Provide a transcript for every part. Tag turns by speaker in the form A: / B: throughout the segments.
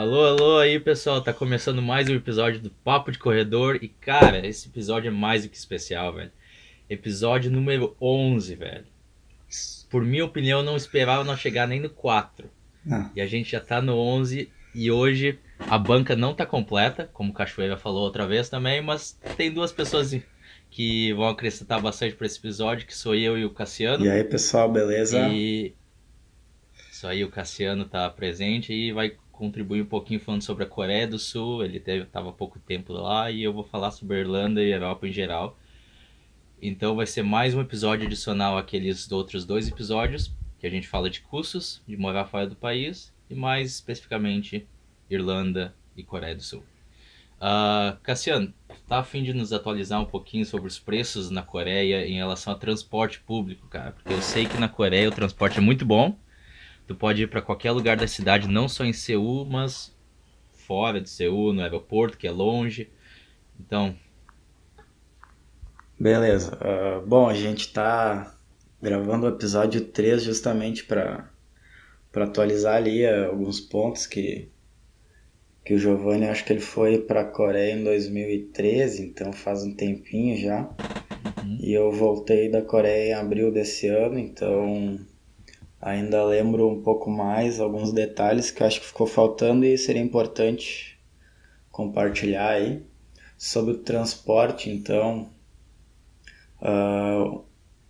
A: Alô, alô aí pessoal, tá começando mais um episódio do Papo de Corredor e cara, esse episódio é mais do que especial, velho. Episódio número 11, velho. Por minha opinião, eu não esperava não chegar nem no 4.
B: Ah.
A: E a gente já tá no 11 e hoje a banca não tá completa, como o Cachoeira falou outra vez também, mas tem duas pessoas que vão acrescentar bastante para esse episódio, que sou eu e o Cassiano.
B: E aí, pessoal, beleza?
A: E isso aí, o Cassiano tá presente e vai contribuir um pouquinho falando sobre a Coreia do Sul. Ele teve, tava há pouco tempo lá e eu vou falar sobre a Irlanda e a Europa em geral. Então vai ser mais um episódio adicional àqueles outros dois episódios que a gente fala de custos de morar fora do país e mais especificamente Irlanda e Coreia do Sul. Uh, Cassiano, tá a fim de nos atualizar um pouquinho sobre os preços na Coreia em relação ao transporte público, cara? Porque eu sei que na Coreia o transporte é muito bom. Tu pode ir para qualquer lugar da cidade, não só em Seul, mas fora de Seul, no aeroporto, que é longe. Então.
B: Beleza. Uh, bom, a gente tá gravando o episódio 3 justamente para atualizar ali uh, alguns pontos que, que o Giovanni, acho que ele foi para a Coreia em 2013, então faz um tempinho já.
A: Uhum.
B: E eu voltei da Coreia em abril desse ano, então ainda lembro um pouco mais alguns detalhes que acho que ficou faltando e seria importante compartilhar aí. Sobre o transporte, então, uh,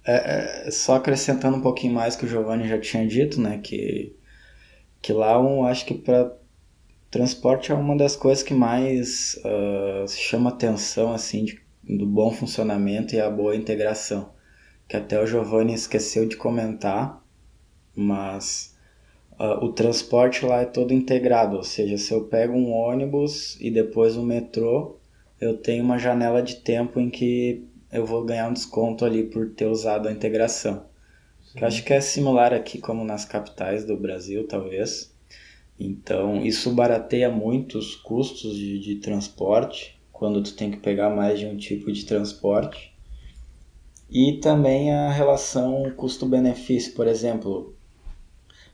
B: é, é, só acrescentando um pouquinho mais que o Giovanni já tinha dito, né, que, que lá um, acho que para transporte é uma das coisas que mais uh, chama atenção, assim, de, do bom funcionamento e a boa integração, que até o Giovanni esqueceu de comentar, mas uh, o transporte lá é todo integrado, ou seja, se eu pego um ônibus e depois um metrô, eu tenho uma janela de tempo em que eu vou ganhar um desconto ali por ter usado a integração. Que eu acho que é similar aqui como nas capitais do Brasil, talvez. Então, isso barateia muito os custos de, de transporte, quando tu tem que pegar mais de um tipo de transporte. E também a relação custo-benefício, por exemplo,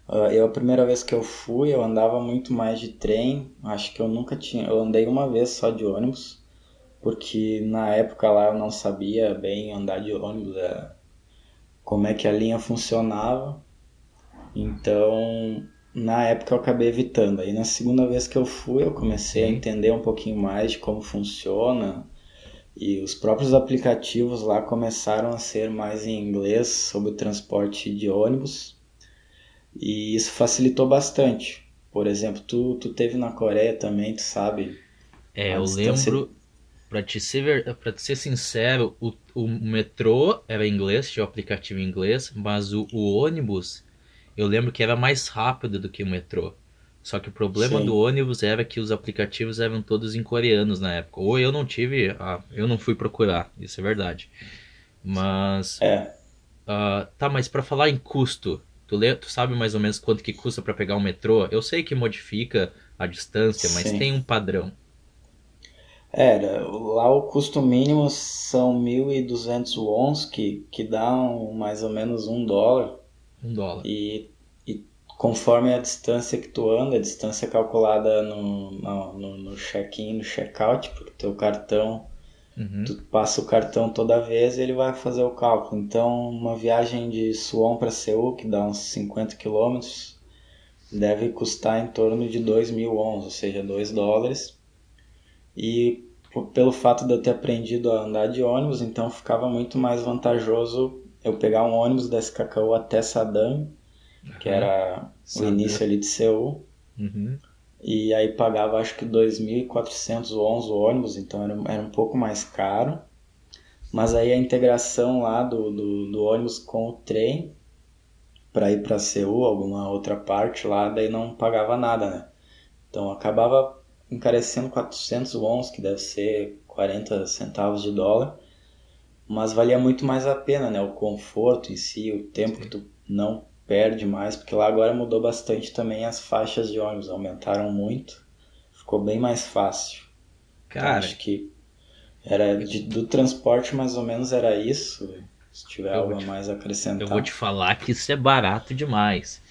B: Uh, eu a primeira vez que eu fui, eu andava muito mais de trem. Acho que eu nunca tinha, eu andei uma vez só de ônibus, porque na época lá eu não sabia bem andar de ônibus, é, como é que a linha funcionava. Então, na época eu acabei evitando. Aí na segunda vez que eu fui, eu comecei a entender um pouquinho mais de como funciona. E os próprios aplicativos lá começaram a ser mais em inglês sobre o transporte de ônibus. E isso facilitou bastante. Por exemplo, tu, tu teve na Coreia também, tu sabe.
A: É, eu
B: distância-
A: lembro, pra te ser, pra te ser sincero, o, o metrô era em inglês, tinha o aplicativo em inglês, mas o, o ônibus, eu lembro que era mais rápido do que o metrô. Só que o problema
B: Sim.
A: do ônibus era que os aplicativos eram todos em coreanos na época. Ou eu não tive, ah, eu não fui procurar, isso é verdade. Mas,
B: É,
A: ah, tá, mas pra falar em custo, tu, lê, tu sabe mais ou menos quanto que custa pra pegar um metrô? Eu sei que modifica a distância, mas
B: Sim.
A: tem um padrão.
B: era. Lá o custo mínimo são 1.200 wons, que, que dá um- mais ou menos um dólar.
A: Um dólar.
B: E, e conforme a distância que tu anda, a distância calculada no, no, no check-in, no check-out, porque teu cartão,
A: Uhum.
B: tu passa o cartão toda vez e ele vai fazer o cálculo. Então, uma viagem de Suwon para Seul, que dá uns 50 quilômetros, deve custar em torno de 2 mil wons, ou seja, 2 dólares. E pelo fato de eu ter aprendido a andar de ônibus, então ficava muito mais vantajoso eu pegar um ônibus da SKKU até Sadam, que era o início ali de Seul,
A: Uhum.
B: E aí pagava acho que 2.400 wons o ônibus, então era, era um pouco mais caro. Mas aí a integração lá do, do, do ônibus com o trem para ir para Seul, alguma outra parte lá, daí não pagava nada, né? Então acabava encarecendo 400 wons, que deve ser 40 centavos de dólar, mas valia muito mais a pena, né? O conforto em si, o tempo que tu não perde mais, porque lá agora mudou bastante também as faixas de ônibus, aumentaram muito, ficou bem mais fácil. Então,
A: Cara,
B: acho que era de- do transporte mais ou menos era isso. Se tiver
A: Eu
B: algo
A: vou
B: a
A: te-
B: mais a acrescentar.
A: eu vou te falar que isso é barato demais.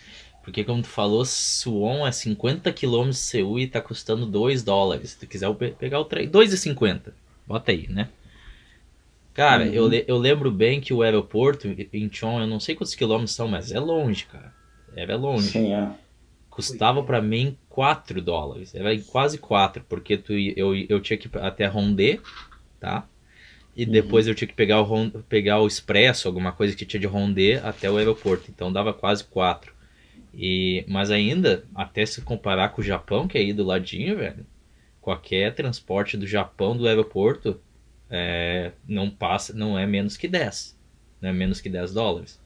A: Porque como tu falou, Suwon é 50 km de Seul e tá custando 2 dólares. Se tu quiser pegar o trem, 2,50. Bota aí, né? Cara, uhum. eu, eu lembro bem que o aeroporto em Chon, eu não sei quantos quilômetros são, mas é longe, cara. Era longe.
B: Sim, é.
A: Custava para mim 4 dólares. Era quase 4, porque tu, eu, eu tinha que ir até Rondê, tá? E uhum. depois eu tinha que pegar o, pegar o expresso, alguma coisa que tinha de Rondê até o aeroporto. Então dava quase 4. E, mas ainda, até se comparar com o Japão, que é aí do ladinho, velho, qualquer transporte do Japão do aeroporto é, não passa, não é menos que 10. Não é menos que 10 dólares.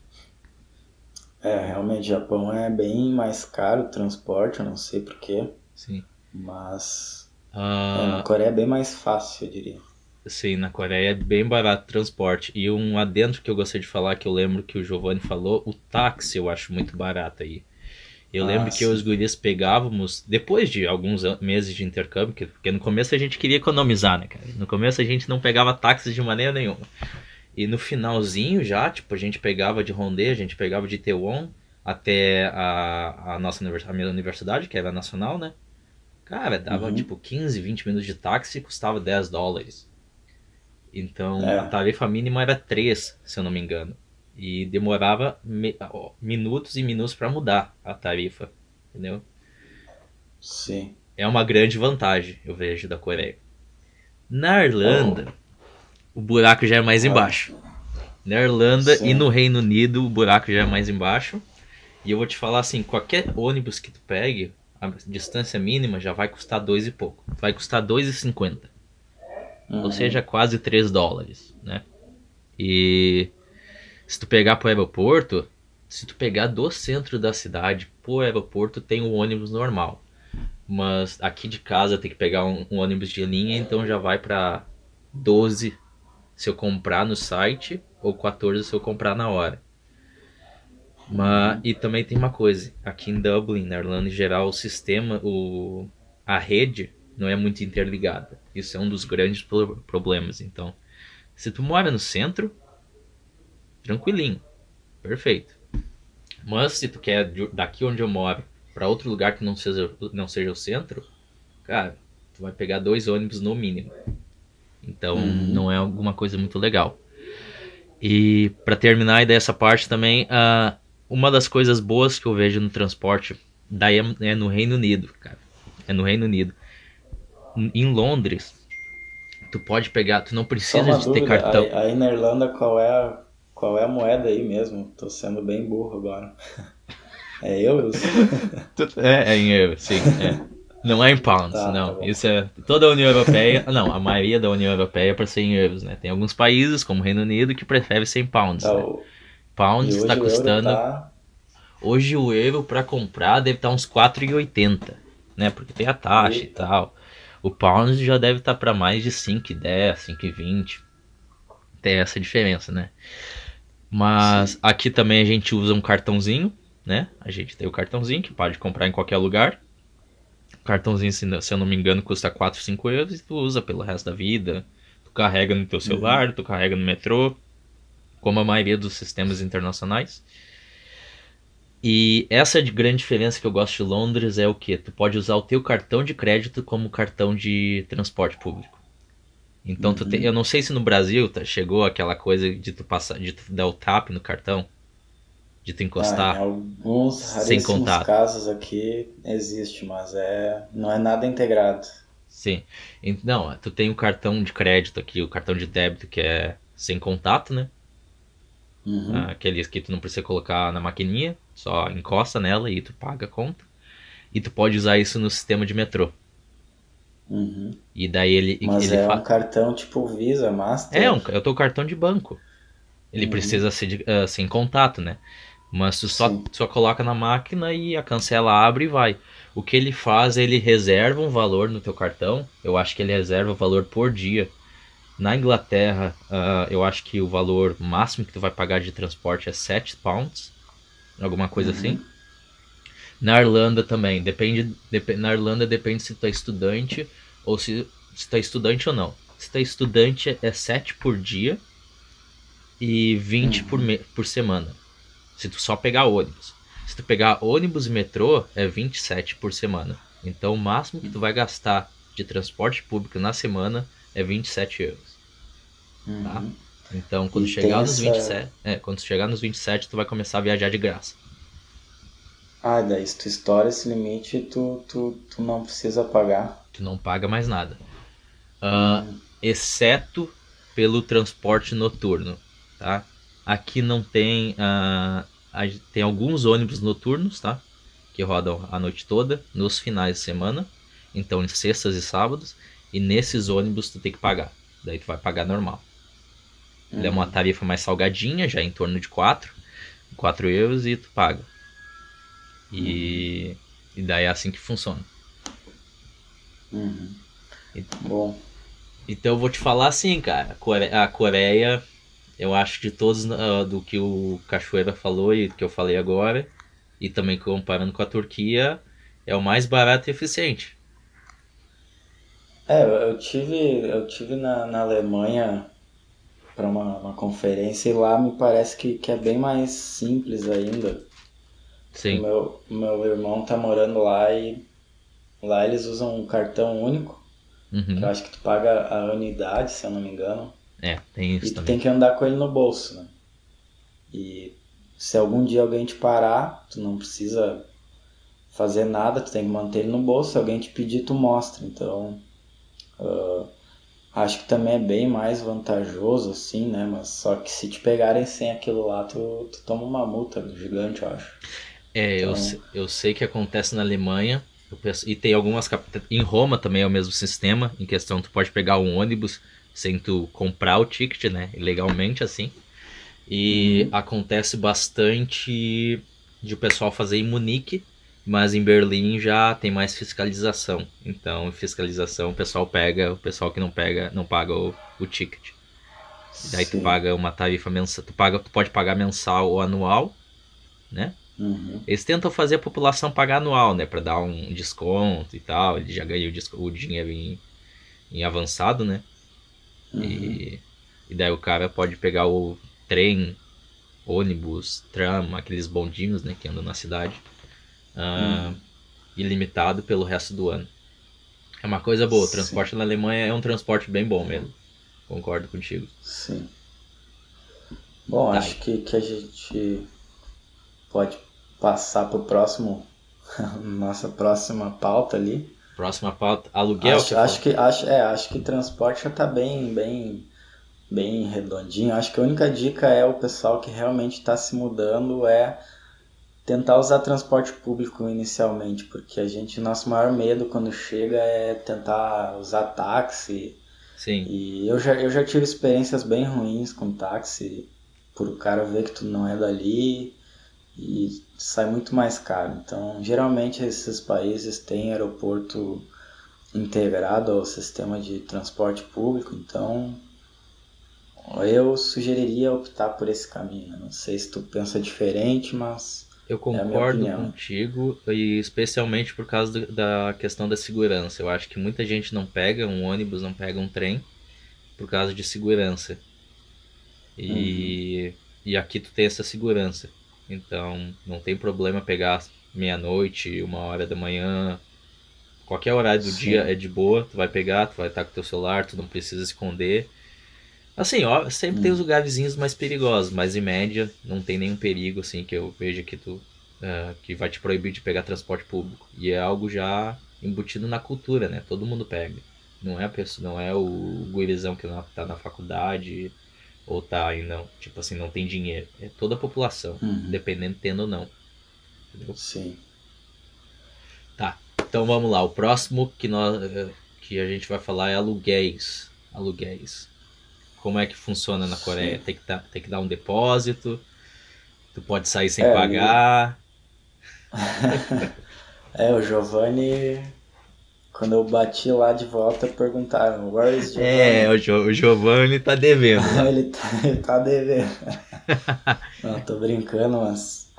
B: É, realmente, Japão é bem mais caro o transporte, eu não sei porquê.
A: Sim.
B: Mas ah, é, na Coreia é bem mais fácil, eu diria.
A: Sim, na Coreia é bem barato o transporte. E um adentro que eu gostaria de falar, que eu lembro que o Giovanni falou, o táxi eu acho muito barato aí. Eu ah, lembro sim. que os guris pegávamos, depois de alguns meses de intercâmbio, porque no começo a gente queria economizar, né, cara? No começo a gente não pegava táxi de maneira nenhuma. E no finalzinho já, tipo, a gente pegava de Rondê, a gente pegava de Tewon até a, a nossa a minha universidade, que era nacional, né? Cara, dava uhum. tipo 15, 20 minutos de táxi e custava 10 dólares. Então é. a tarifa mínima era 3, se eu não me engano. E demorava me, minutos e minutos para mudar a tarifa, entendeu?
B: Sim.
A: É uma grande vantagem, eu vejo, da Coreia. Na Irlanda, oh. o buraco já é mais embaixo. Na Irlanda Sim. e no Reino Unido, o buraco já é mais embaixo. E eu vou te falar assim, qualquer ônibus que tu pegue, a distância mínima já vai custar dois e pouco. Vai custar 2,50. Uhum. Ou seja, quase 3 dólares, né? E se tu pegar pro aeroporto, se tu pegar do centro da cidade pro aeroporto, tem o um ônibus normal. Mas aqui de casa tem que pegar um, um ônibus de linha, então já vai para 12 se eu comprar no site ou 14 se eu comprar na hora. Mas, e também tem uma coisa, aqui em Dublin, na Irlanda em geral, o sistema, o, a rede não é muito interligada. Isso é um dos grandes problemas. Então, se tu mora no centro, tranquilinho, perfeito. Mas se tu quer daqui onde eu moro para outro lugar que não seja, não seja o centro, cara, tu vai pegar dois ônibus no mínimo. Então uhum. não é alguma coisa muito legal. E para terminar dessa parte também, uh, uma das coisas boas que eu vejo no transporte daí é, é no Reino Unido, cara. É no Reino Unido. Em Londres, tu pode pegar, tu não precisa de
B: dúvida,
A: ter cartão.
B: Aí, aí, na Irlanda qual é a qual é a moeda aí mesmo? Tô sendo bem burro agora. É euros?
A: é, é em euros, sim. É. Não é em pounds, tá, não. Tá Isso é toda a União Europeia. Não, a maioria da União Europeia é para ser em euros, né? Tem alguns países, como o Reino Unido, que prefere ser em pounds. Tá, né? Pounds está custando. Tá... Hoje o euro para comprar deve estar tá uns 4,80, né? Porque tem a taxa Eita. e tal. O pounds já deve estar tá para mais de 5,10, 5,20. Tem essa diferença, né? Mas Sim. aqui também a gente usa um cartãozinho, né? A gente tem o cartãozinho que pode comprar em qualquer lugar. O cartãozinho, se eu não me engano, custa 4, 5 euros e tu usa pelo resto da vida. Tu carrega no teu celular, uhum. tu carrega no metrô, como a maioria dos sistemas internacionais. E essa grande diferença que eu gosto de Londres é o que? Tu pode usar o teu cartão de crédito como cartão de transporte público. Então, uhum. tem, eu não sei se no Brasil tá, chegou aquela coisa de tu passar, de tu dar o tap no cartão, de tu encostar.
B: Ah, em alguns sem contato. casos aqui existe, mas é não é nada integrado.
A: Sim. Não, tu tem o cartão de crédito aqui, o cartão de débito que é sem contato, né? Uhum. Ah, aqueles que tu não precisa colocar na maquininha, só encosta nela e tu paga a conta. E tu pode usar isso no sistema de metrô.
B: Uhum.
A: E daí ele.
B: Mas
A: ele
B: é um cartão tipo Visa, Master?
A: É, um, eu tô cartão de banco. Ele uhum. precisa ser uh, sem contato, né? Mas tu só, só coloca na máquina e a cancela abre e vai. O que ele faz, ele reserva um valor no teu cartão. Eu acho que ele reserva o valor por dia. Na Inglaterra, uh, eu acho que o valor máximo que tu vai pagar de transporte é 7 pounds. Alguma coisa uhum. assim. Na Irlanda também. Depende, dep na Irlanda depende se tu é estudante ou se, se tu é estudante ou não. Se tu é estudante é 7 por dia e 20 uhum. por, por semana. Se tu só pegar ônibus. Se tu pegar ônibus e metrô, é 27 por semana. Então o máximo que tu vai gastar de transporte público na semana é 27 euros.
B: Uhum.
A: Tá? Então quando
B: E
A: chegar nos
B: essa-
A: 27, é, quando chegar nos 27, tu vai começar a viajar de graça.
B: Ah, daí se tu estoura esse limite, tu, tu, tu não precisa pagar.
A: Tu não paga mais nada. Ah, exceto pelo transporte noturno, tá? Aqui não tem, a gente tem alguns ônibus noturnos, tá? Que rodam a noite toda, nos finais de semana, então em sextas e sábados, e nesses ônibus tu tem que pagar. Daí tu vai pagar normal. Ele é uma tarifa mais salgadinha, já em torno de 4, 4 euros e tu paga. E, e daí é assim que funciona.
B: Uhum. Bom,
A: Então eu vou te falar assim, cara. a Core- A Coreia, eu acho de todos ah, do que o Cachoeira falou e que eu falei agora, e também comparando com a Turquia, é o mais barato e eficiente.
B: é, eu eu tive, eu tive na, na Alemanha para uma, uma conferência e lá me parece que, que é bem mais simples ainda.
A: Sim.
B: meu, meu irmão tá morando lá e lá eles usam um cartão único, que
A: Uhum.
B: eu acho que tu paga a unidade, se eu não me engano.
A: É, tem
B: E
A: isso
B: tu
A: também.
B: tem que andar com ele no bolso, né? E se algum dia alguém te parar, tu não precisa fazer nada, tu tem que manter ele no bolso. Se alguém te pedir, tu mostra. Então, ah, acho que também é bem mais vantajoso, assim, né? Mas só que se te pegarem sem aquilo lá, tu, tu toma uma multa gigante, eu acho.
A: É, eu,
B: Então-
A: se- eu sei que acontece na Alemanha. eu penso- E tem algumas capitais. Em Roma também é o mesmo sistema. Em questão, tu pode pegar um ônibus sem tu comprar o ticket, né? Legalmente assim. E acontece bastante de o pessoal fazer em Munique, mas em Berlim já tem mais fiscalização. Então, fiscalização, o pessoal pega, o pessoal que não pega, não paga o, o ticket. Daí tu
B: Sim.
A: paga uma tarifa mensal, tu paga, tu pode pagar mensal ou anual, né?
B: Uhum.
A: Eles tentam fazer a população pagar anual, né? Pra dar um desconto e tal. Ele já ganha o, dinheiro em, em avançado, né?
B: Uhum.
A: E, e daí o cara pode pegar o trem, ônibus, tram, aqueles bondinhos, né? Que andam na cidade. ah, Ilimitado pelo resto do ano. É uma coisa boa. O
B: Sim.
A: transporte na Alemanha é um transporte bem bom mesmo. Concordo contigo.
B: Sim. Bom,
A: Tá.
B: acho que, que a gente pode passar pro próximo, nossa próxima pauta ali.
A: Próxima pauta, aluguel.
B: acho, acho que acho, é, acho que transporte já tá bem, bem, bem redondinho. Acho que a única dica é o pessoal que realmente está se mudando é tentar usar transporte público inicialmente, porque a gente, nosso maior medo quando chega é tentar usar táxi.
A: Sim.
B: E eu já, eu já tive experiências bem ruins com táxi, por o cara ver que tu não é dali e sai muito mais caro. Então, geralmente esses países têm aeroporto integrado ao sistema de transporte público, então eu sugeriria optar por esse caminho. Não sei se tu pensa diferente, mas
A: Eu
B: É
A: concordo
B: opinião.
A: contigo, e especialmente por causa do- da questão da segurança. Eu acho que muita gente não pega um ônibus, não pega um trem, por causa de segurança. E, e aqui tu tem essa segurança. Então não tem problema pegar meia-noite, uma hora da manhã. Qualquer horário do
B: Sim.
A: dia é de boa, tu vai pegar, tu vai estar com teu celular, tu não precisa esconder. Assim, ó, sempre tem os lugarzinhos mais perigosos, mas em média não tem nenhum perigo assim que eu veja que tu ah, que vai te proibir de pegar transporte público. E é algo já embutido na cultura, né? Todo mundo pega. Não é a pessoa, não é o gurizão que não tá na faculdade ou tá aí não, tipo assim, não tem dinheiro. É toda a população,
B: Uhum.
A: independente tendo ou não. Entendeu?
B: sim.
A: Tá. Então vamos lá. O próximo que nós eh, que a gente vai falar é aluguéis. Aluguéis. Como é que funciona na Coreia?
B: Sim.
A: Tem que, dar, tem que dar um depósito. Tu pode sair sem
B: É,
A: pagar.
B: É, o Giovanni, quando eu bati lá de volta, perguntaram, where is Giovanni?
A: É, o, jo o Giovanni tá devendo.
B: ele, tá, ele tá devendo. Não, tô brincando, mas.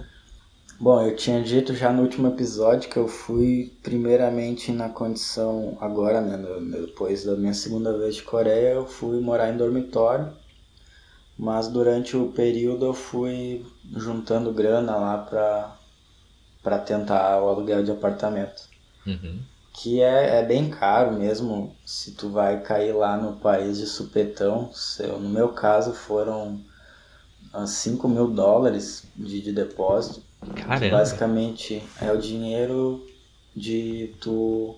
B: Bom, eu tinha dito já no último episódio que eu fui primeiramente na condição, agora, né, depois da minha segunda vez de Coreia, eu fui morar em dormitório, mas durante o período eu fui juntando grana lá pra, para tentar o aluguel de apartamento.
A: Uhum.
B: Que é, é bem caro mesmo se tu vai cair lá no país de supetão. no meu caso foram 5 mil dólares de, de depósito.
A: Caramba.
B: basicamente é o dinheiro de tu.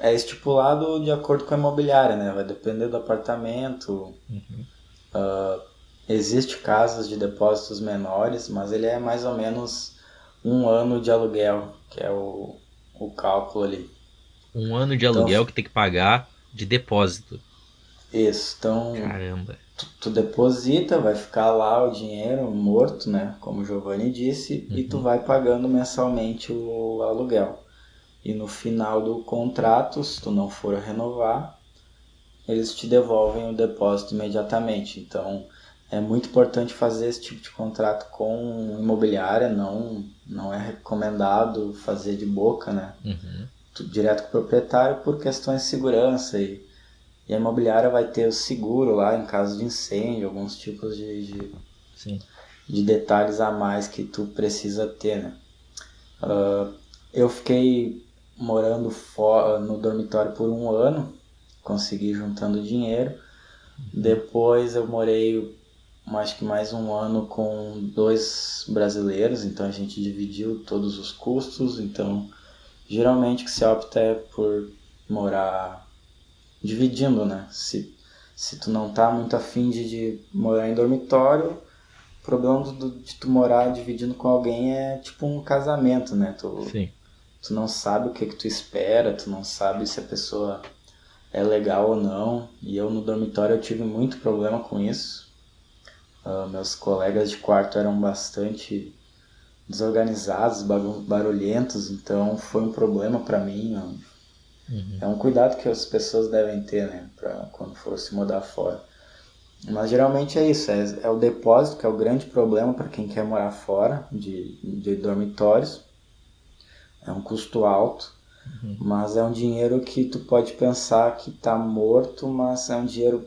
B: É estipulado de acordo com a imobiliária, né? Vai depender do apartamento.
A: Uhum.
B: Uh, existe casas de depósitos menores, mas ele é mais ou menos um ano de aluguel, que é o, o cálculo ali.
A: Um ano de aluguel então, que tem que pagar de depósito.
B: Isso, então.
A: Caramba.
B: Tu, tu, deposita, vai ficar lá o dinheiro morto, né? Como o Giovanni disse, uhum. e tu uhum. vai pagando mensalmente o aluguel. E no final do contrato, se tu não for renovar, eles te devolvem o depósito imediatamente. Então é muito importante fazer esse tipo de contrato com imobiliária, não, não é recomendado fazer de boca, né?
A: Uhum.
B: Direto com o proprietário por questões de segurança e e a imobiliária vai ter o seguro lá em caso de incêndio, alguns tipos de, de, de detalhes a mais que tu precisa ter, né? Uh, eu fiquei morando fora, no dormitório por um ano, consegui juntando dinheiro. Depois eu morei acho que mais um ano com dois brasileiros, então a gente dividiu todos os custos. Então, geralmente o que se opta é por morar dividindo, né? Se, se tu não tá muito afim de, de morar em dormitório, o problema do, de tu morar dividindo com alguém é tipo um casamento, né? Tu,
A: Sim.
B: tu não sabe o que que tu espera, tu não sabe se a pessoa é legal ou não. E eu no dormitório eu tive muito problema com isso. Uh, meus colegas de quarto eram bastante desorganizados, barulhentos, então foi um problema para mim.
A: Uhum.
B: É um cuidado que as pessoas devem ter, né, para quando for se mudar fora. Mas geralmente é isso, é, é o depósito que é o grande problema para quem quer morar fora de, de dormitórios. É um custo alto,
A: uhum.
B: mas é um dinheiro que tu pode pensar que está morto, mas é um dinheiro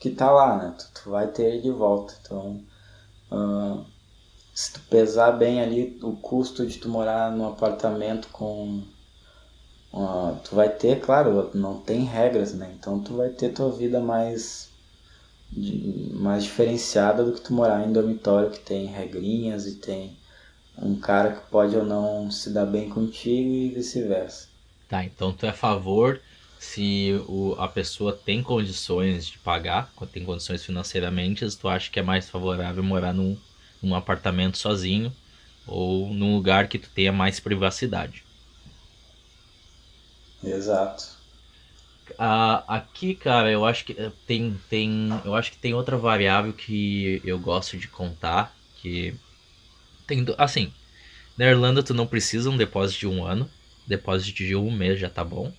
B: que está lá, né? Tu, tu, vai ter ele de volta. Então, uh, se tu pesar bem ali o custo de tu morar num apartamento com Uh, tu vai ter, claro, não tem regras, né? Então tu vai ter tua vida mais de, mais diferenciada do que tu morar em dormitório que tem regrinhas e tem um cara que pode ou não se dar bem contigo e vice-versa.
A: Tá, então tu é a favor se o, a pessoa tem condições de pagar, tem condições financeiramente, tu acha que é mais favorável morar num, num apartamento sozinho ou num lugar que tu tenha mais privacidade.
B: Exato.
A: Ah, aqui, cara, eu acho que eh, tem, tem, eu acho que tem outra variável que eu gosto de contar, que tem, assim, na Irlanda tu não precisa um depósito de um ano, depósito de um mês já tá bom?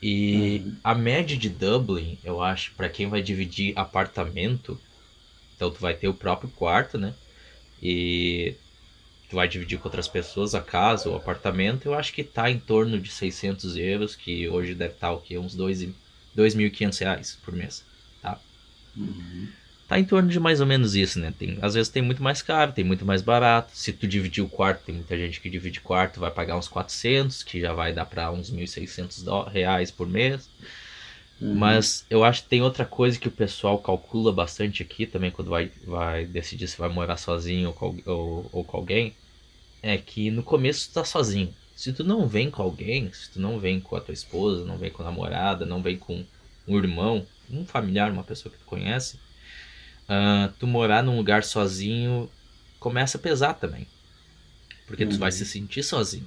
A: E uhum. a média de Dublin, eu acho, para quem vai dividir apartamento, então tu vai ter o próprio quarto, né? E tu vai dividir com outras pessoas a casa, o apartamento, eu acho que tá em torno de 600 euros, que hoje deve estar tá, o quê? Uns 2.500 reais por mês, tá?
B: Uhum.
A: Tá em torno de mais ou menos isso, né? Tem, às vezes tem muito mais caro, tem muito mais barato. Se tu dividir o quarto, tem muita gente que divide quarto, vai pagar uns 400, que já vai dar para uns 1.600 reais por mês. Uhum. Mas eu acho que tem outra coisa que o pessoal calcula bastante aqui também quando vai, vai decidir se vai morar sozinho ou com, ou, ou com alguém. É que no começo tu tá sozinho. Se tu não vem com alguém, se tu não vem com a tua esposa, não vem com a namorada, não vem com um irmão, um familiar, uma pessoa que tu conhece, uh, tu morar num lugar sozinho começa a pesar também. Porque uhum. tu vai uhum. se sentir sozinho.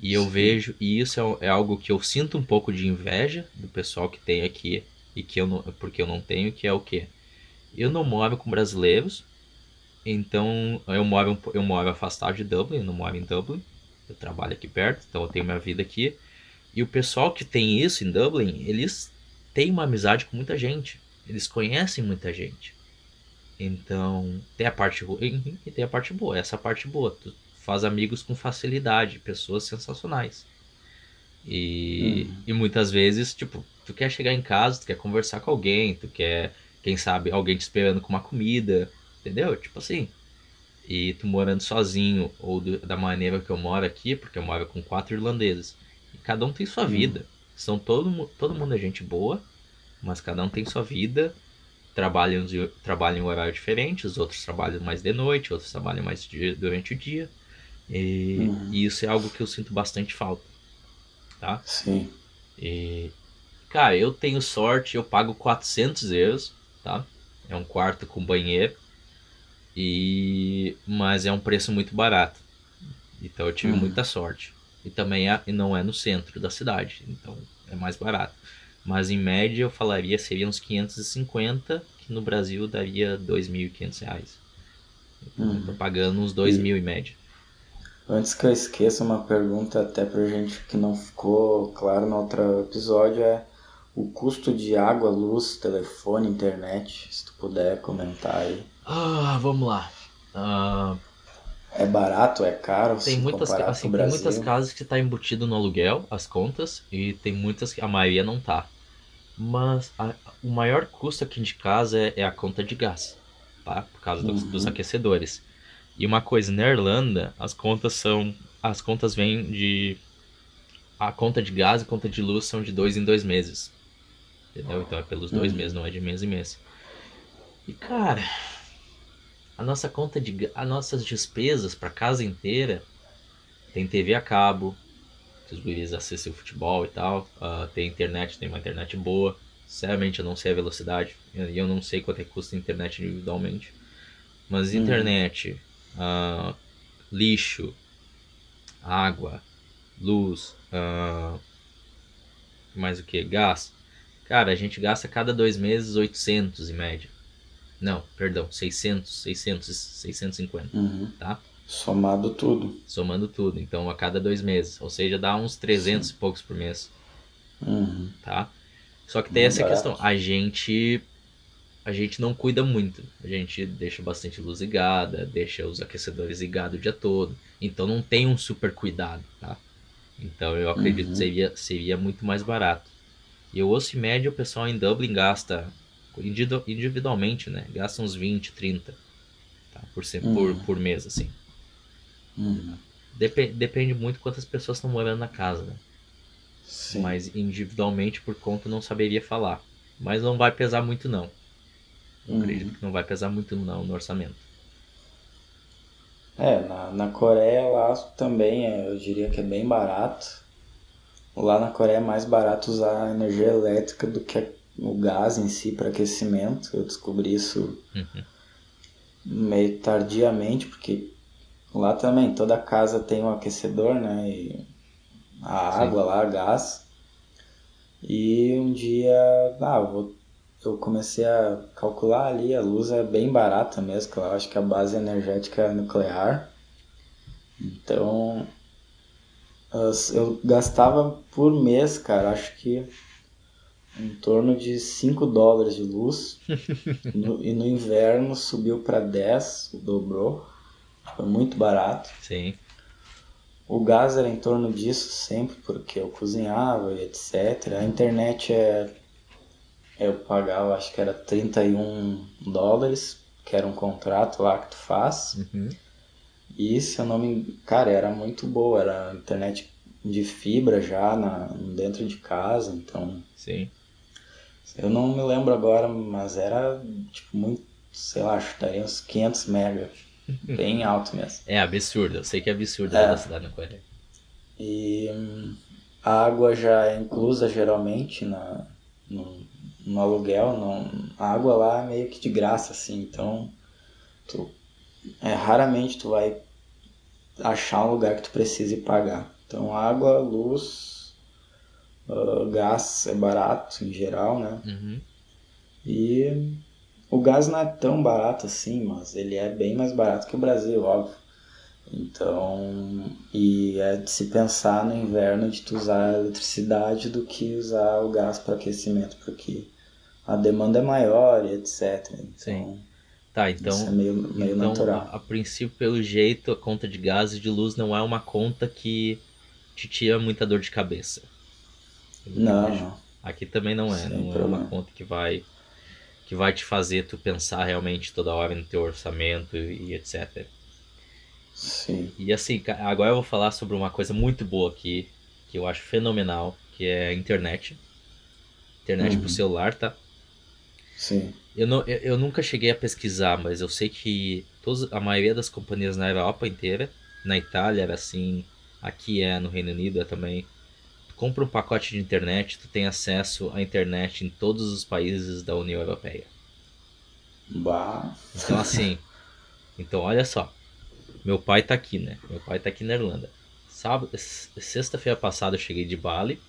A: E eu Sim. vejo, e isso é, é, algo que eu sinto um pouco de inveja do pessoal que tem aqui e que eu não, porque eu não tenho, que é o que eu não moro com brasileiros, então eu moro eu moro afastado de Dublin, eu não moro em Dublin, eu trabalho aqui perto, então eu tenho minha vida aqui. E o pessoal que tem isso em Dublin, eles têm uma amizade com muita gente, eles conhecem muita gente. Então, tem a parte ruim e tem a parte boa. Essa parte boa, tu faz amigos com facilidade, pessoas sensacionais. E, uhum. e muitas vezes, tipo, tu quer chegar em casa, tu quer conversar com alguém, tu quer, quem sabe, alguém te esperando com uma comida, entendeu? Tipo assim, e tu morando sozinho ou do, da maneira que eu moro aqui, porque eu moro com quatro irlandeses, e cada um tem sua
B: Hum.
A: vida. São todo, todo mundo é gente boa, mas cada um tem sua vida, trabalham, trabalham em horário diferente, os outros trabalham mais de noite, outros trabalham mais de- durante o dia. E,
B: Uhum.
A: e isso é algo que eu sinto bastante falta, tá?
B: Sim.
A: E, cara, eu tenho sorte, eu pago 400 euros, tá? É um quarto com banheiro, e mas é um preço muito barato. Então eu tive
B: Uhum.
A: muita sorte. E também é, e não é no centro da cidade, então é mais barato. Mas em média eu falaria seria uns 550, que no Brasil daria 2.500 reais. Então eu tô pagando uns 2.000 em média.
B: Antes que eu esqueça, uma pergunta até pra gente que não ficou claro no outro episódio é o custo de água, luz, telefone, internet, se tu puder comentar aí.
A: Ah, vamos lá. Ah,
B: É barato, é caro,
A: Tem muitas, assim, tem muitas casas que tá embutido no aluguel, as contas, e tem muitas que a maioria não tá. Mas a- o maior custo aqui de casa é, é a conta de gás, tá? Por causa dos,
B: Uhum.
A: dos aquecedores. E uma coisa, na Irlanda, as contas são. As contas vêm de. A conta de gás e a conta de luz são de dois em dois meses. Entendeu? Então é pelos dois
B: Uhum.
A: meses, não é de mês em mês. E cara, a nossa conta de as nossas despesas para casa inteira tem TV a cabo, que os guris assistem o futebol e tal, ah, tem internet, tem uma internet boa. Sinceramente, eu não sei a velocidade e eu não sei quanto é que custa a internet individualmente. Mas
B: Uhum.
A: internet, ah, lixo, água, luz, ah, mais o que? Gás. Cara, a gente gasta cada dois meses 800 em média. Não, perdão, 600, 600, 650,
B: Uhum.
A: tá?
B: Somado tudo.
A: Somando tudo. Então, a cada dois meses. Ou seja, dá uns 300 e poucos por mês,
B: Uhum.
A: tá? Só que tem essa
B: barato.
A: questão. A gente... A gente não cuida muito. A gente deixa bastante luz ligada, deixa os aquecedores ligados o dia todo. Então, não tem um super cuidado, tá? Então, eu acredito
B: Uhum.
A: que seria, seria muito mais barato. E ouço em média o pessoal em Dublin gasta individu- individualmente, né? Gasta uns 20, 30 tá? por, se- por,
B: Uhum.
A: por mês, assim.
B: Uhum.
A: Depe- depende muito quantas pessoas estão morando na casa, né?
B: Sim.
A: Mas individualmente, por conta, não saberia falar. Mas não vai pesar muito, não. Eu
B: Uhum.
A: acredito que não vai pesar muito, não, no orçamento.
B: É, na, na Coreia lá também é, eu diria que é bem barato. Lá na Coreia é mais barato usar a energia elétrica do que o gás em si para aquecimento. Eu descobri isso
A: Uhum.
B: meio tardiamente, porque lá também toda casa tem um aquecedor, né? E a
A: Sim.
B: água lá, gás. E um dia, ah, eu vou, eu comecei a calcular ali, a luz é bem barata mesmo, que eu acho que a base energética é nuclear. Então, eu gastava por mês, cara, acho que em torno de 5 dólares de luz. No- e no inverno subiu para 10, dobrou. Foi muito barato.
A: Sim.
B: O gás era em torno disso sempre, porque eu cozinhava e etc. A internet é. Eu pagava, acho que era 31 dólares, que era um contrato lá que tu faz.
A: Uhum.
B: E se eu não me. Cara, era muito boa, era internet de fibra já na, dentro de casa, então.
A: Sim.
B: Eu não me lembro agora, mas era tipo muito, sei lá, chutaria uns 500 mega. Bem alto mesmo.
A: É absurdo. Eu sei que é absurdo
B: É.
A: a velocidade na Coreia.
B: E hum, a água já é inclusa geralmente na, no, no aluguel. Não, a água lá é meio que de graça, assim. Então, tu, é, raramente tu vai achar um lugar que tu precise pagar. Então, água, luz, ah, gás é barato em geral, né?
A: Uhum.
B: E o gás não é tão barato assim, mas ele é bem mais barato que o Brasil, óbvio. Então, e é de se pensar no inverno de tu usar a eletricidade do que usar o gás para aquecimento, porque a demanda é maior e etc. Então,
A: Sim. Tá, então.
B: isso é meio, meio
A: então,
B: natural.
A: a, a princípio, pelo jeito, a conta de gás e de luz não é uma conta que te tira muita dor de cabeça.
B: Não.
A: Aqui também não é,
B: Sem
A: não é
B: problema.
A: uma conta que vai que vai te fazer tu pensar realmente toda hora no teu orçamento e etc.
B: Sim.
A: E assim, agora eu vou falar sobre uma coisa muito boa aqui, que eu acho fenomenal, que é a internet. Internet uhum. pro celular, tá?
B: Sim.
A: Eu, não, eu, eu, nunca cheguei a pesquisar, mas eu sei que todos, a maioria das companhias na Europa inteira, na Itália era assim, aqui é, no Reino Unido é também. Compra um pacote de internet, tu tem acesso à internet em todos os países da União Europeia.
B: Bah.
A: Então assim, então olha só, meu pai tá aqui, né? Meu pai tá aqui na Irlanda. Sábado, sexta-feira passada eu cheguei de Bali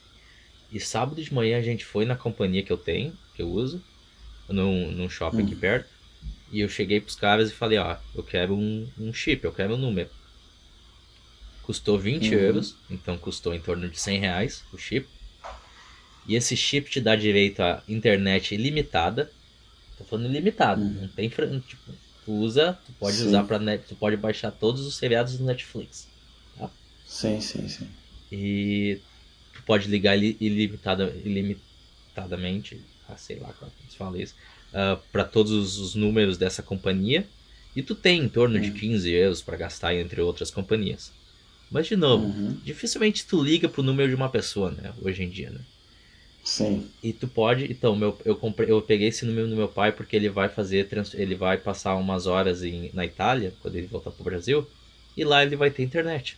A: e sábado de manhã a gente foi na companhia que eu tenho, que eu uso, num, num shopping hum. aqui perto. E eu cheguei pros caras e falei, ó, eu quero um, um chip, eu quero um número. Custou 20 uhum. euros, então custou em torno de 100 reais o chip. E esse chip te dá direito a internet ilimitada. Tô falando ilimitada, uhum. não tem tipo, tu usa, tu pode sim. usar para net, tu pode baixar todos os seriados do Netflix. Tá?
B: Sim, sim, sim.
A: E tu pode ligar ilimitada, ilimitadamente, ah, sei lá como se fala isso, uh, ah, para todos os números dessa companhia. E tu tem em torno de 15 euros para gastar entre outras companhias. Mas de novo, uhum. dificilmente tu liga pro número de uma pessoa, né? Hoje em dia, né?
B: Sim.
A: E tu pode, então, meu, eu comprei, eu peguei esse número do meu pai porque ele vai fazer, ele vai passar umas horas em, na Itália quando ele voltar pro Brasil e lá ele vai ter internet.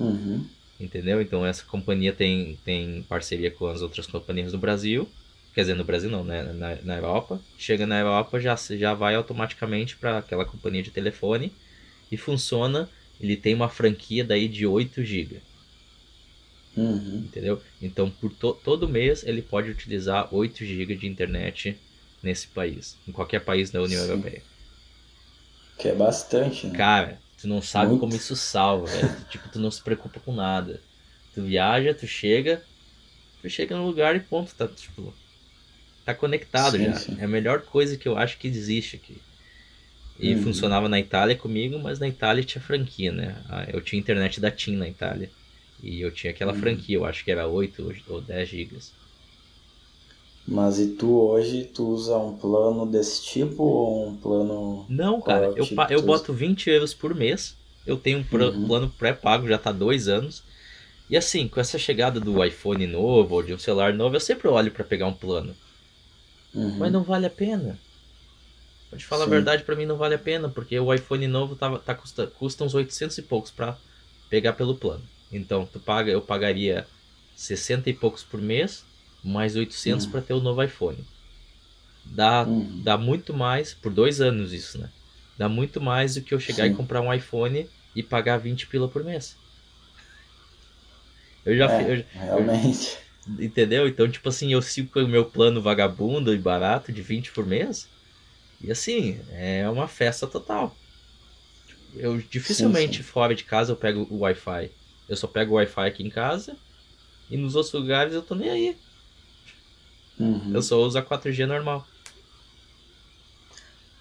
B: Uhum.
A: Entendeu? Então essa companhia tem, tem parceria com as outras companhias do Brasil, quer dizer no Brasil não, né? Na, na Europa. Chega na Europa já já vai automaticamente para aquela companhia de telefone e funciona. Ele tem uma franquia daí de 8 GB.
B: Uhum.
A: Entendeu? Então, por to todo mês, ele pode utilizar 8 GB de internet nesse país, em qualquer país da União Sim. Europeia.
B: Que é bastante, né?
A: Cara, tu não sabe Muito. como isso salva, velho. tipo, tu não se preocupa com nada. Tu viaja, tu chega, tu chega no lugar e ponto, tá, tipo, tá conectado sim, já. Sim. É a melhor coisa que eu acho que existe aqui. E uhum. funcionava na Itália comigo, mas na Itália tinha franquia, né? Ah, eu tinha internet da TIM na Itália. E eu tinha aquela uhum. franquia, eu acho que era 8 ou 10 gigas.
B: Mas e tu hoje, tu usa um plano desse tipo ou um plano...
A: Não, cara, é eu, tipo eu boto 20 euros por mês. Eu tenho um uhum. plano pré-pago, já tá dois anos. E assim, com essa chegada do iPhone novo ou de um celular novo, eu sempre olho para pegar um plano. Uhum. Mas não vale a pena. Pode falar Sim. a verdade, para mim não vale a pena, porque o iPhone novo tá, tá custa, custa uns 800 e poucos para pegar pelo plano. Então, tu paga, eu pagaria 60 e poucos por mês, mais 800 uhum. para ter o novo iPhone. Dá, uhum. dá muito mais, por dois anos isso, né? Dá muito mais do que eu chegar Sim. e comprar um iPhone e pagar 20 pila por mês.
B: Eu já, é, eu, realmente.
A: Eu, entendeu? Então, tipo assim, eu sigo com o meu plano vagabundo e barato de 20 por mês. E assim, é uma festa total. Eu dificilmente sim, sim. fora de casa eu pego o Wi-Fi. Eu só pego o Wi-Fi aqui em casa e nos outros lugares eu tô nem aí.
B: Uhum.
A: Eu só uso a 4G normal.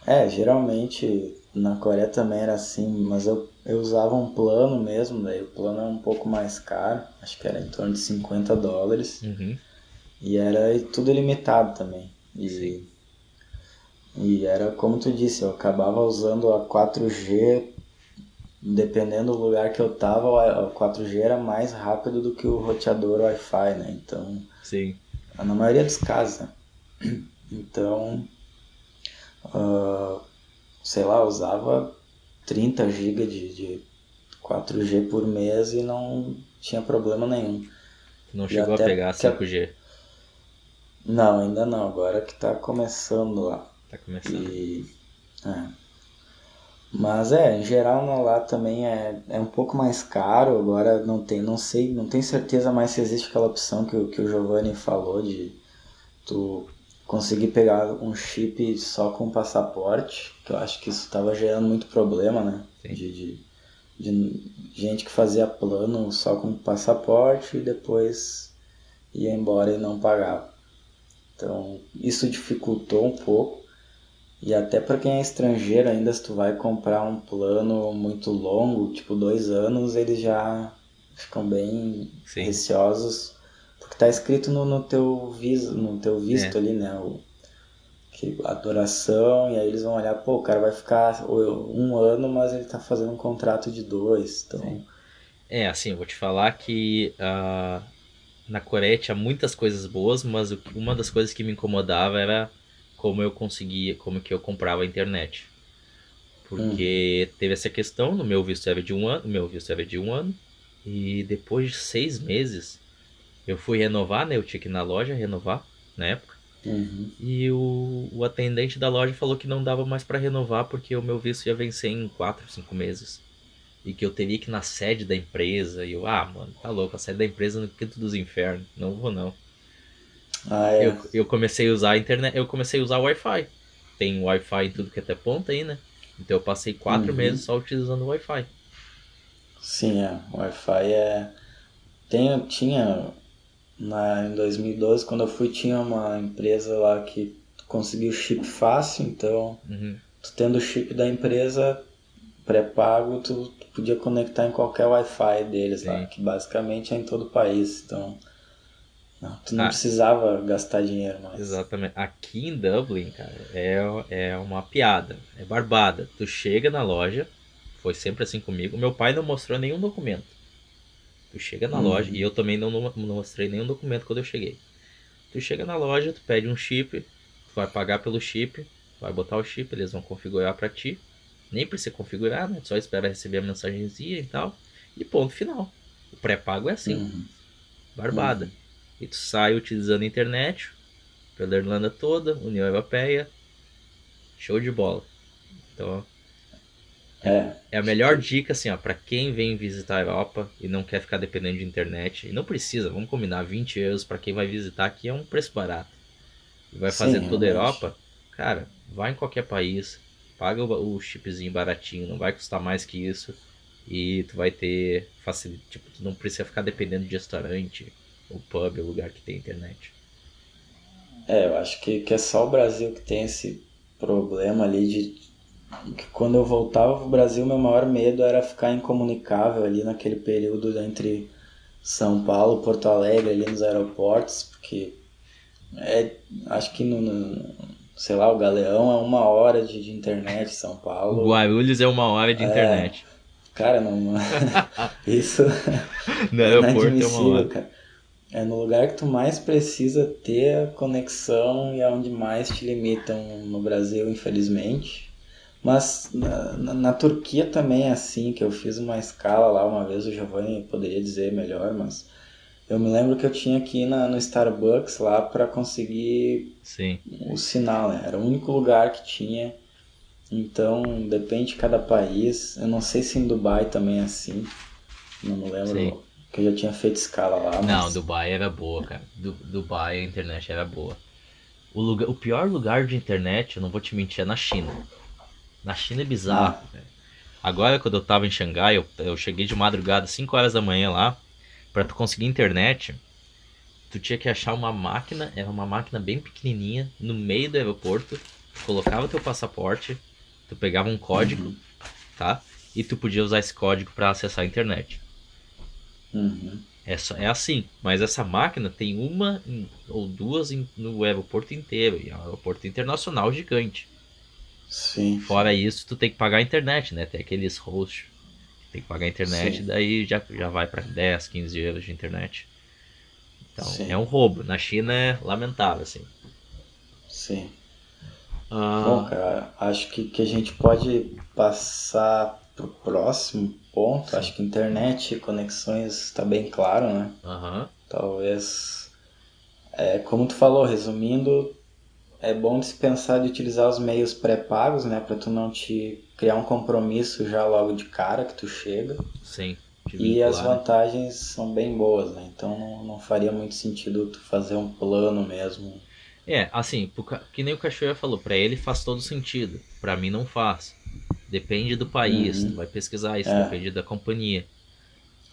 B: É, geralmente na Coreia também era assim, mas eu, eu usava um plano mesmo, daí o plano era um pouco mais caro, acho que era em torno de 50 dólares.
A: Uhum.
B: E era tudo ilimitado também. E, Sim. E era como tu disse, eu acabava usando a 4G dependendo do lugar que eu tava, o 4G era mais rápido do que o roteador Wi-Fi, né? Então,
A: Sim.
B: na maioria dos casos, né? Então, uh, sei lá, usava 30 GB de, de 4G por mês e não tinha problema nenhum.
A: Não chegou a pegar 5G?
B: Não, ainda não. Agora que tá começando lá.
A: Tá começando.
B: E... É. Mas é, em geral lá também é, é um pouco mais caro, agora não tem, não sei, não tenho certeza mais se existe aquela opção que, que o Giovanni falou de tu conseguir pegar um chip só com passaporte, que eu acho que isso estava gerando muito problema, né? De, de, de, gente que fazia plano só com passaporte e depois ia embora e não pagava. Então isso dificultou um pouco. E até para quem é estrangeiro ainda, se tu vai comprar um plano muito longo, tipo dois anos, eles já ficam bem Sim. receosos. Porque tá escrito no, no teu viso, no teu visto é. ali, né? O, que a duração, e aí eles vão olhar, pô, o cara vai ficar um ano, mas ele tá fazendo um contrato de dois, então... Sim.
A: É, assim, eu vou te falar que uh, na Coreia tinha muitas coisas boas, mas uma das coisas que me incomodava era como eu conseguia, como que eu comprava a internet. Porque hum. teve essa questão, no meu visto era de um ano, meu visto era de um ano, e depois de seis meses eu fui renovar, né? Eu tinha que ir na loja renovar na época.
B: Uhum.
A: E o, o atendente da loja falou que não dava mais para renovar porque o meu visto ia vencer em 4, 5 meses. E que eu teria que ir na sede da empresa. E eu, ah, mano, tá louco, a sede da empresa no quinto dos infernos. Não vou não.
B: Ah, é.
A: eu, eu comecei a usar a internet, eu comecei a usar Wi-Fi. Tem Wi-Fi em tudo que é até ponta aí, né? Então eu passei quatro uhum. meses só utilizando o Wi-Fi.
B: Sim, é. Wi-Fi é. Tem, tinha na, em 2012, quando eu fui, tinha uma empresa lá que conseguiu chip fácil, então
A: uhum.
B: tu tendo o chip da empresa pré-pago, tu, tu, podia conectar em qualquer Wi-Fi deles Sim. lá, que basicamente é em todo o país, então não, tu não ah, precisava gastar dinheiro mais.
A: Exatamente. Aqui em Dublin, cara, é, é uma piada, é barbada. Tu chega na loja, foi sempre assim comigo, meu pai não mostrou nenhum documento. Tu chega na uhum. loja, e eu também não, não, mostrei nenhum documento quando eu cheguei. Tu chega na loja, tu pede um chip, tu vai pagar pelo chip, vai botar o chip, eles vão configurar para ti. Nem precisa configurar, né? Só espera receber a mensagenzinha e tal. E ponto final. O pré-pago é assim. Uhum. Barbada. E tu sai utilizando a internet pela Irlanda toda, União Europeia. Show de bola. Então,
B: é.
A: é a melhor dica, assim, ó, pra quem vem visitar a Europa e não quer ficar dependendo de internet. E não precisa, vamos combinar, 20 euros para quem vai visitar aqui é um preço barato. E vai fazer Sim, toda a Europa, cara, vai em qualquer país, paga o, o chipzinho baratinho, não vai custar mais que isso. E tu vai ter facilidade, tipo, tu não precisa ficar dependendo de restaurante, ou pub, ou lugar que tem internet.
B: É, eu acho que, que é só o Brasil que tem esse problema ali de que quando eu voltava pro Brasil, meu maior medo era ficar incomunicável ali naquele período entre São Paulo e Porto Alegre, ali nos aeroportos, porque é, acho que no, no, sei lá, o Galeão é uma hora de, de internet São Paulo.
A: O Guarulhos é uma hora de é, internet.
B: Cara, não. isso.
A: no aeroporto é, é uma hora. Cara.
B: É no lugar que tu mais precisa ter a conexão e é onde mais te limitam no Brasil, infelizmente. Mas na, na, na, Turquia também é assim, que eu fiz uma escala lá uma vez, o Giovanni poderia dizer melhor, mas eu me lembro que eu tinha que ir na, no Starbucks lá para conseguir
A: Sim.
B: o sinal, né? Era o único lugar que tinha. Então, depende de cada país. Eu não sei se em Dubai também é assim. Não me lembro. Sim. Que eu já tinha feito escala lá. Mas...
A: Não, Dubai era boa, cara. Du Dubai a internet era boa. O, lugar, o pior lugar de internet, eu não vou te mentir, é na China. Na China é bizarro. Ah. Agora, quando eu tava em Xangai, eu, eu cheguei de madrugada, 5 horas da manhã lá. Pra tu conseguir internet, tu tinha que achar uma máquina, era uma máquina bem pequenininha, no meio do aeroporto. Tu colocava teu passaporte, tu pegava um código, uhum. tá? E tu podia usar esse código para acessar a internet.
B: Uhum.
A: É, é assim, mas essa máquina tem uma ou duas no aeroporto inteiro, e é um aeroporto internacional gigante.
B: Sim.
A: Fora isso, tu tem que pagar a internet, né? Tem aqueles hosts. Tem que pagar a internet, Sim. daí já, já vai para 10, 15 euros de internet. Então Sim. é um roubo. Na China é lamentável, assim.
B: Sim. Ah... Bom, cara, acho que, que a gente pode passar pro próximo ponto. Sim. Acho que internet conexões está bem claro, né?
A: Uhum.
B: Talvez. É, como tu falou, resumindo, é bom dispensar de utilizar os meios pré-pagos, né, para tu não te criar um compromisso já logo de cara que tu chega.
A: Sim.
B: E as vantagens são bem boas, né? Então não, não faria muito sentido tu fazer um plano mesmo.
A: É, assim, que nem o Cachoeira falou, para ele faz todo sentido. Para mim não faz. Depende do país, uhum. tu vai pesquisar isso, é. depende da companhia.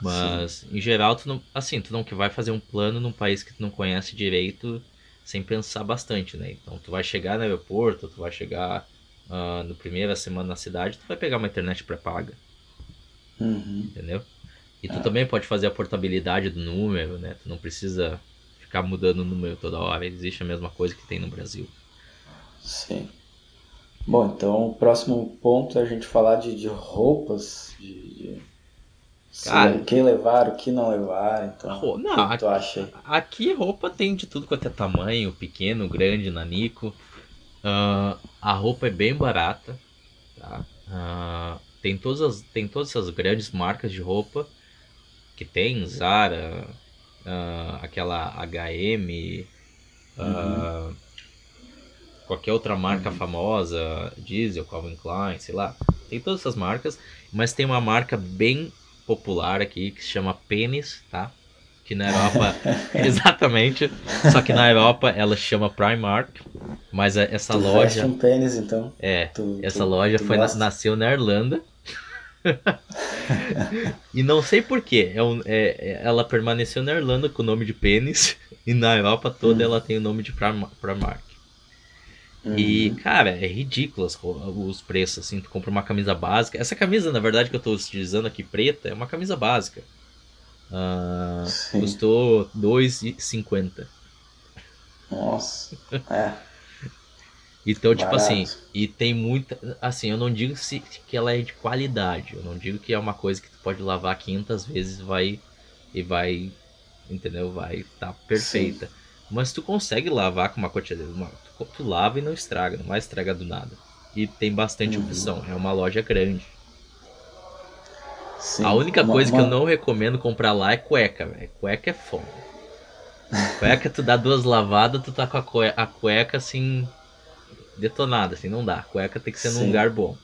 A: Mas, Sim. em geral, tu não, assim, tu não que vai fazer um plano num país que tu não conhece direito, sem pensar bastante, né? Então tu vai chegar no aeroporto, tu vai chegar uh, no primeira semana na cidade, tu vai pegar uma internet pré-paga.
B: Uhum.
A: Entendeu? E tu é. também pode fazer a portabilidade do número, né? Tu não precisa ficar mudando o número toda hora, existe a mesma coisa que tem no Brasil.
B: Sim. Bom, então o próximo ponto é a gente falar de, de roupas, de, de Cara, o que levar, o que não levar, então. Não, o que tu acha?
A: Aqui roupa tem de tudo quanto é tamanho, pequeno, grande, nanico. Uh, a roupa é bem barata, tá? Uh, tem, todas as, tem todas essas grandes marcas de roupa que tem, Zara, uh, aquela HM, uhum. Qualquer outra marca uhum. famosa, Diesel, Calvin Klein, sei lá. Tem todas essas marcas, mas tem uma marca bem popular aqui que se chama Pênis, tá? Que na Europa. exatamente. Só que na Europa ela chama Primark. Mas essa
B: tu
A: loja.
B: um pênis, então.
A: É. Tu, essa tu, loja foi na, nasceu na Irlanda. e não sei porquê. É, um, é, é, ela permaneceu na Irlanda com o nome de pênis. E na Europa toda hum. ela tem o nome de Primark. Uhum. E, cara, é ridículo os preços, assim, tu compra uma camisa básica. Essa camisa, na verdade, que eu tô utilizando aqui, preta, é uma camisa básica. Uh, custou R$2,50.
B: Nossa, é.
A: Então, tipo assim, e tem muita. Assim, eu não digo se, que ela é de qualidade. Eu não digo que é uma coisa que tu pode lavar 500 vezes vai e vai. Entendeu? Vai estar tá perfeita. Sim. Mas tu consegue lavar com uma quantidade. Uma, tu lava e não estraga, não vai estragar do nada. E tem bastante uhum. opção, é uma loja grande. Sim, a única uma, coisa uma... que eu não recomendo comprar lá é cueca, velho. Cueca é foda. Cueca, tu dá duas lavadas, tu tá com a cueca, a cueca assim. detonada, assim, não dá. Cueca tem que ser Sim. num lugar bom.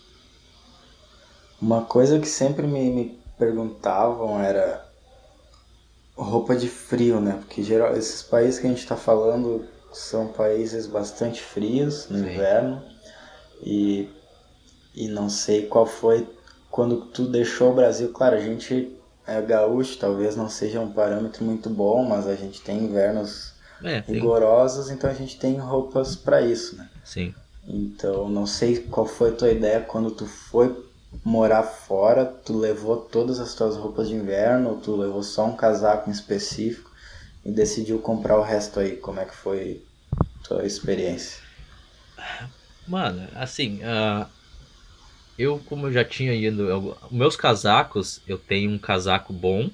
B: Uma coisa que sempre me, me perguntavam era roupa de frio, né? Porque geral, esses países que a gente tá falando são países bastante frios no Sim. inverno e, e não sei qual foi quando tu deixou o Brasil. Claro, a gente é gaúcho, talvez não seja um parâmetro muito bom, mas a gente tem invernos é, rigorosos, então a gente tem roupas para isso, né?
A: Sim.
B: Então, não sei qual foi a tua ideia quando tu foi morar fora, tu levou todas as tuas roupas de inverno, ou tu levou só um casaco em específico e decidiu comprar o resto aí. Como é que foi tua experiência?
A: Mano, assim, uh, eu como eu já tinha ido, eu, meus casacos, eu tenho um casaco bom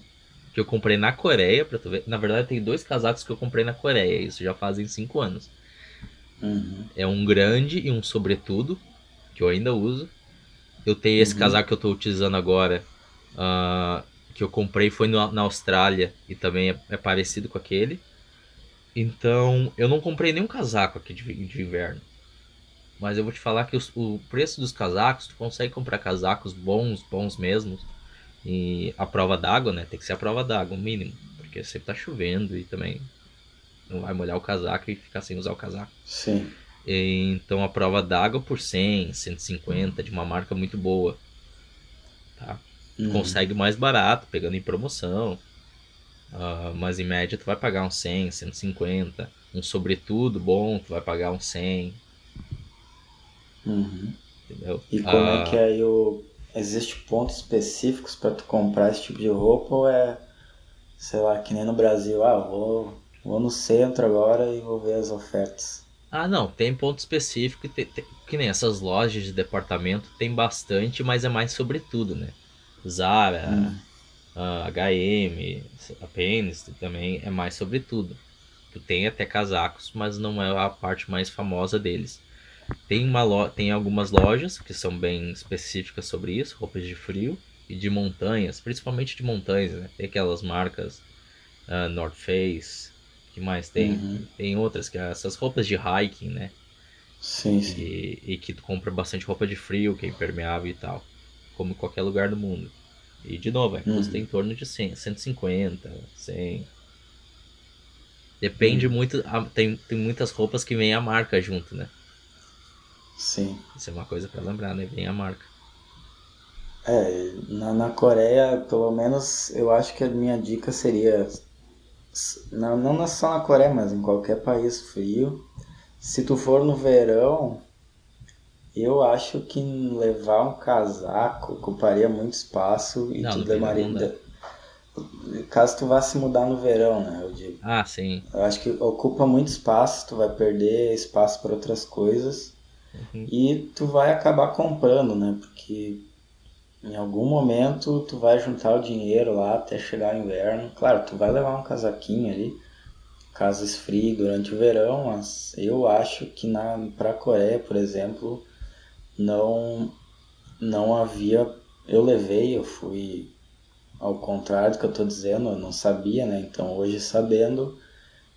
A: que eu comprei na Coreia, para tu ver. Na verdade, tem dois casacos que eu comprei na Coreia, isso já fazem cinco anos. Uhum. É um grande e um sobretudo que eu ainda uso. Eu tenho esse uhum. casaco que eu estou utilizando agora, uh, que eu comprei foi no, na Austrália e também é, é parecido com aquele. Então, eu não comprei nenhum casaco aqui de, de inverno. Mas eu vou te falar que os, o preço dos casacos, tu consegue comprar casacos bons, bons mesmo. E a prova d'água, né? Tem que ser a prova d'água, o mínimo. Porque sempre tá chovendo e também não vai molhar o casaco e ficar sem usar o casaco.
B: Sim.
A: Então a prova d'água por 100, 150, de uma marca muito boa. Tá? Uhum. Consegue mais barato, pegando em promoção. Uh, mas em média tu vai pagar uns 100, 150. Um sobretudo bom, tu vai pagar uns 100.
B: Uhum. Entendeu? E como uh, é que ah, aí o... Existe pontos específicos para tu comprar esse tipo de roupa ou é, sei lá, que nem no Brasil, ah, vou, vou no centro agora e vou ver as ofertas.
A: Ah, não, tem ponto específico, tem, tem, que nem essas lojas de departamento tem bastante, mas é mais sobretudo, né? Zara, hum a HM, a Pênis também é mais sobre tudo. Tu tem até casacos, mas não é a parte mais famosa deles. Tem, uma lo... tem algumas lojas que são bem específicas sobre isso, roupas de frio e de montanhas, principalmente de montanhas, né? Tem aquelas marcas uh, North Face, que mais tem? Uhum. Tem outras que é essas roupas de hiking, né?
B: Sim, sim.
A: E, e que tu compra bastante roupa de frio, que é impermeável e tal, como em qualquer lugar do mundo. E de novo, é, custa uhum. em torno de 100, 150, 100. Depende uhum. muito. Tem, tem muitas roupas que vem a marca junto, né?
B: Sim.
A: Isso é uma coisa para lembrar, né? Vem a marca.
B: É, na, na Coreia, pelo menos, eu acho que a minha dica seria. Não, não só na Coreia, mas em qualquer país frio. Se tu for no verão, eu acho que levar um casaco ocuparia muito espaço e não, tu demoraria. caso tu vá se mudar no verão, né? Eu digo.
A: Ah, sim.
B: Eu acho que ocupa muito espaço, tu vai perder espaço para outras coisas uhum. e tu vai acabar comprando, né? Porque em algum momento tu vai juntar o dinheiro lá até chegar o inverno. Claro, tu vai levar um casaquinho ali, caso esfrie durante o verão, mas eu acho que na para Coreia, por exemplo, não não havia eu levei, eu fui ao contrário do que eu estou dizendo, eu não sabia, né? Então hoje sabendo,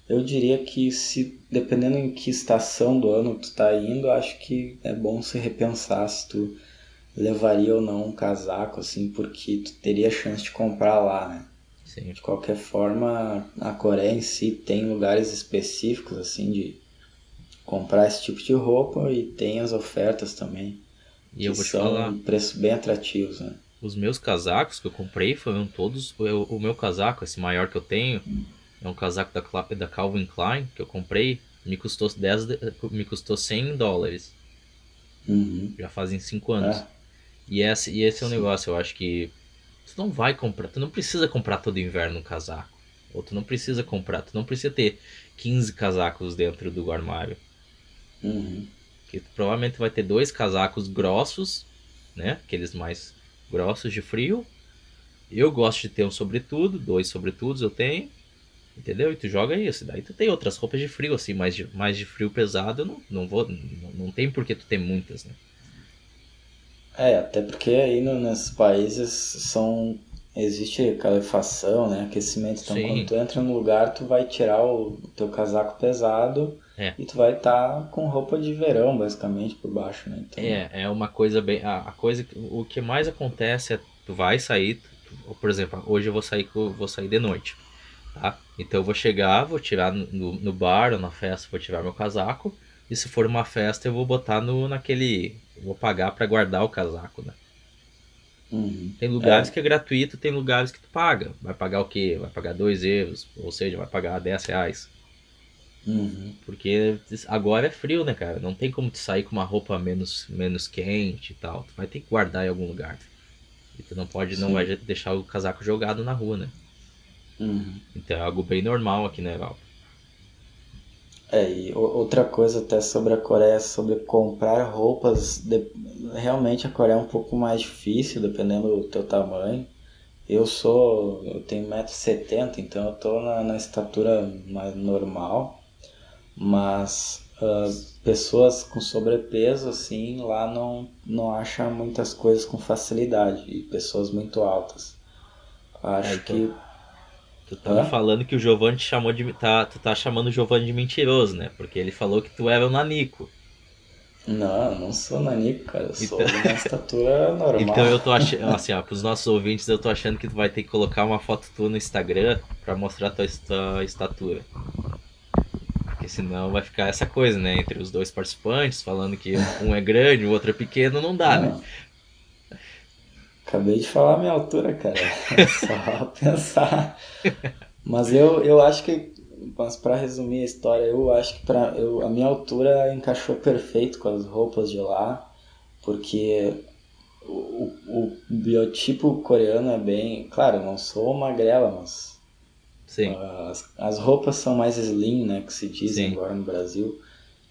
B: eu diria que se dependendo em que estação do ano tu está indo, acho que é bom se repensar se tu levaria ou não um casaco assim, porque tu teria chance de comprar lá, né?
A: Sim.
B: De qualquer forma, a Coreia em si tem lugares específicos assim de comprar esse tipo de roupa e tem as ofertas também.
A: E eu vou te
B: são
A: falar.
B: preços bem atrativos, né?
A: Os meus casacos que eu comprei foram todos. Eu, o meu casaco, esse maior que eu tenho, é um casaco da, da Calvin Klein que eu comprei. Me custou, 10, me custou 100 dólares.
B: Uhum.
A: Já fazem 5 anos. É. E, esse, e esse é o um negócio, eu acho que. Tu não vai comprar. Tu não precisa comprar todo inverno um casaco. Ou tu não precisa comprar. Tu não precisa ter 15 casacos dentro do armário.
B: Uhum.
A: Que tu provavelmente vai ter dois casacos grossos, né? Aqueles mais grossos de frio. Eu gosto de ter um sobretudo, dois sobretudos eu tenho. Entendeu? E tu joga isso. Daí tu tem outras roupas de frio, assim, mais de, mais de frio pesado. Não, não vou. Não, não tem por que tu ter muitas, né?
B: É, até porque aí no, nesses países são. Existe calefação, né? Aquecimento. Então
A: Sim.
B: quando tu entra no lugar, tu vai tirar o teu casaco pesado
A: É.
B: e tu vai estar com roupa de verão, basicamente, por baixo, né? Então,
A: É, é uma coisa bem. A, coisa. O que mais acontece é tu vai sair. tu- por exemplo, hoje eu vou sair, vou sair de noite. Tá? Então eu vou chegar, vou tirar no, no bar ou na festa, vou tirar meu casaco. E se for uma festa, eu vou botar no naquele. Eu Vou pagar pra guardar o casaco, né?
B: Uhum.
A: Tem lugares que é gratuito, tem lugares que tu paga. Vai pagar o quê? Vai pagar 2 euros, ou seja, vai pagar 10 reais.
B: Uhum.
A: Porque agora é frio, né, cara? Não tem como tu sair com uma roupa menos, menos quente e tal. Tu vai ter que guardar em algum lugar. E tu não pode, não
B: Sim.
A: vai deixar o casaco jogado na rua, né?
B: Uhum.
A: Então é algo bem normal aqui na Europa.
B: É, e outra coisa até sobre a Coreia, sobre comprar roupas, de- realmente a Coreia é um pouco mais difícil, dependendo do teu tamanho. Eu sou, eu tenho 1,70m, então eu tô na, na estatura mais normal, mas ah, pessoas com sobrepeso, assim, lá não, não acham muitas coisas com facilidade, e pessoas muito altas. Acho
A: É, então-
B: que
A: Tu tá me falando que o Giovanni te chamou de. Tá, tu tá chamando o Giovanni de mentiroso, né? Porque ele falou que tu era um nanico.
B: Não, eu não sou nanico, cara. Eu sou
A: Então-
B: uma estatura normal.
A: Então eu tô achando, assim, ó, pros nossos ouvintes, eu tô achando que tu vai ter que colocar uma foto tua no Instagram pra mostrar tua, tua estatura. Porque senão vai ficar essa coisa, né? Entre os dois participantes, falando que um é grande, o outro é pequeno, não dá, né?
B: Acabei de falar a minha altura, cara. É só pensar. Mas eu, eu acho que, mas para resumir a história, eu acho que pra, eu, a minha altura encaixou perfeito com as roupas de lá, porque o, o biotipo coreano é bem. Claro, eu não sou magrela, mas
A: Sim.
B: As, as roupas são mais slim, né, que se dizem
A: Sim.
B: agora no Brasil.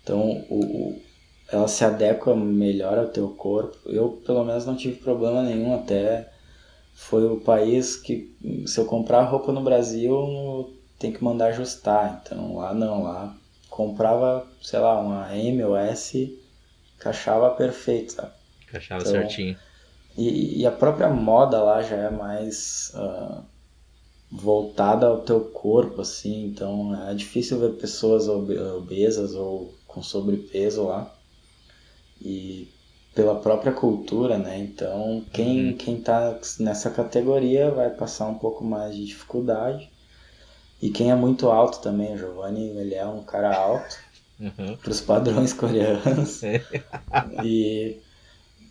B: Então, o- ela se adequa melhor ao teu corpo. Eu, pelo menos, não tive problema nenhum até. Foi o país que, se eu comprar roupa no Brasil, tem que mandar ajustar. Então, lá não, lá comprava, sei lá, uma M ou S, encaixava perfeito, sabe?
A: Encaixava
B: Então,
A: certinho.
B: E, e a própria moda lá já é mais ah, voltada ao teu corpo, assim, então é difícil ver pessoas obe- obesas ou com sobrepeso lá. E pela própria cultura, né? Então quem,
A: Uhum.
B: quem tá nessa categoria vai passar um pouco mais de dificuldade. E quem é muito alto também, o Giovanni, ele é um cara alto
A: Uhum.
B: para os padrões coreanos. E,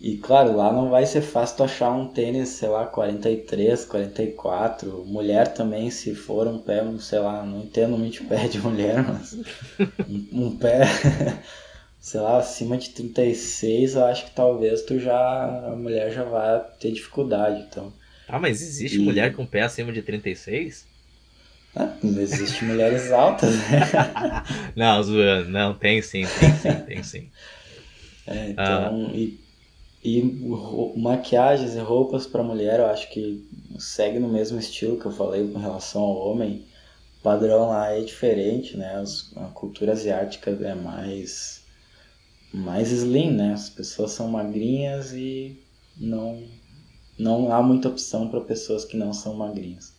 B: e claro, lá não vai ser fácil tu achar um tênis, sei lá, 43, 44. Mulher também, se for um pé, sei lá, não entendo muito de pé de mulher, mas um, um pé, sei lá, acima de 36, eu acho que talvez tu já, a mulher já vai ter dificuldade. Então,
A: Ah, mas existe e... mulher com pé acima de 36?
B: Ah, não existe mulheres altas, né?
A: não, zoando. Não, tem sim, tem sim, tem sim.
B: É, então, ah. e, e maquiagens e roupas para mulher, eu acho que segue no mesmo estilo que eu falei com relação ao homem. O padrão lá é diferente, né? a cultura asiática é mais mais slim, né? As pessoas são magrinhas e não não há muita opção para pessoas que não são magrinhas.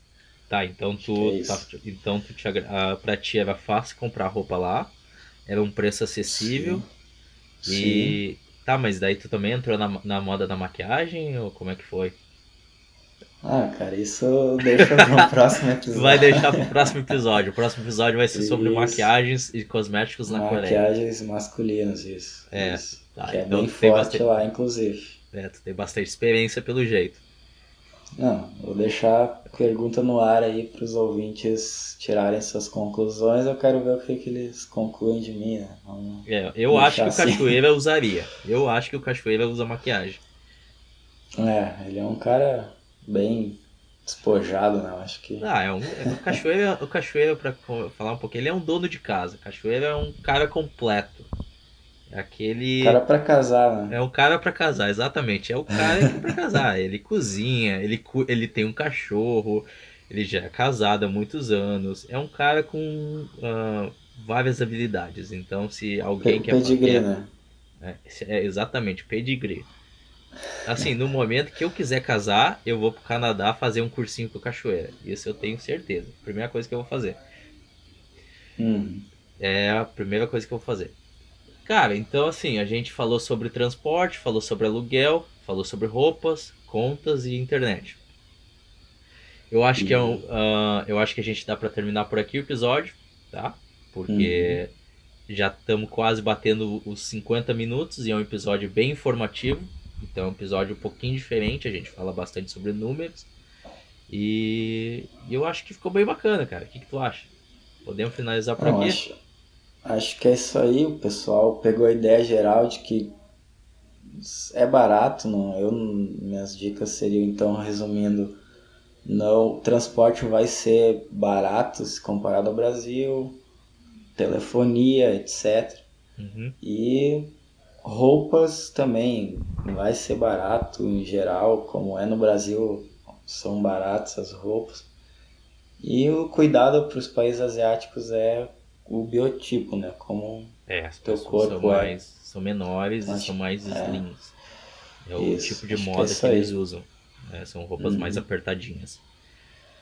A: Tá, então tu, é tá, então tu te, uh, pra ti era fácil comprar roupa lá, era um preço acessível Sim. e Sim. tá, mas daí tu também entrou na, na moda da maquiagem ou como é que foi?
B: Ah, cara, isso deixa para o próximo episódio.
A: Vai deixar para o próximo episódio. O próximo episódio vai ser isso. sobre maquiagens e cosméticos na
B: maquiagens
A: Coreia.
B: Maquiagens masculinas, isso.
A: É,
B: isso. Tá, que é então bem forte bastante... lá, inclusive.
A: É, tu tem bastante experiência pelo jeito.
B: Não, vou deixar a pergunta no ar aí para os ouvintes tirarem suas conclusões. Eu quero ver o que, que eles concluem de mim, né?
A: é, eu acho que assim. o Cachoeira usaria. Eu acho que o Cachoeira usa maquiagem.
B: É, ele é um cara bem despojado, né? Eu acho que.
A: Ah, é um. É, o Cachoeira, o Cachoeira, pra falar um pouquinho, ele é um dono de casa. O Cachoeira é um cara completo. É aquele.
B: Cara pra casar, né?
A: É um cara pra casar, exatamente. É o cara pra casar. Ele cozinha, ele, ele tem um cachorro, ele já é casado há muitos anos. É um cara com uh, várias habilidades. Então, se alguém
B: P quer. Pedigree, né?
A: É, é, exatamente, pedigree. Assim, no momento que eu quiser casar, eu vou pro Canadá fazer um cursinho com cachoeira. Isso eu tenho certeza. Primeira coisa que eu vou fazer.
B: Hum.
A: É a primeira coisa que eu vou fazer. Cara, então assim, a gente falou sobre transporte, falou sobre aluguel, falou sobre roupas, contas e internet. Eu acho que é um, uh, eu acho que a gente dá para terminar por aqui o episódio, tá? Porque uhum. já estamos quase batendo os 50 minutos e é um episódio bem informativo. Então é um episódio um pouquinho diferente, a gente fala bastante sobre números. E, eu acho que ficou bem bacana, cara. O que, que tu acha? Podemos finalizar por Não, aqui?
B: Acho, acho que é isso aí. O pessoal pegou a ideia geral de que é barato. Não? Eu, minhas dicas seriam, então, resumindo, não, o transporte vai ser barato se comparado ao Brasil, telefonia, etc.
A: Uhum.
B: E Roupas também vai ser barato em geral, como é no Brasil, são baratas as roupas. E o cuidado para os países asiáticos é o biotipo, né? Como
A: é, as teu corpo são, é. mais, são menores Acho, e são mais é. slims. É o Isso, tipo de moda que, é que eles usam. Né? São roupas uhum. mais apertadinhas.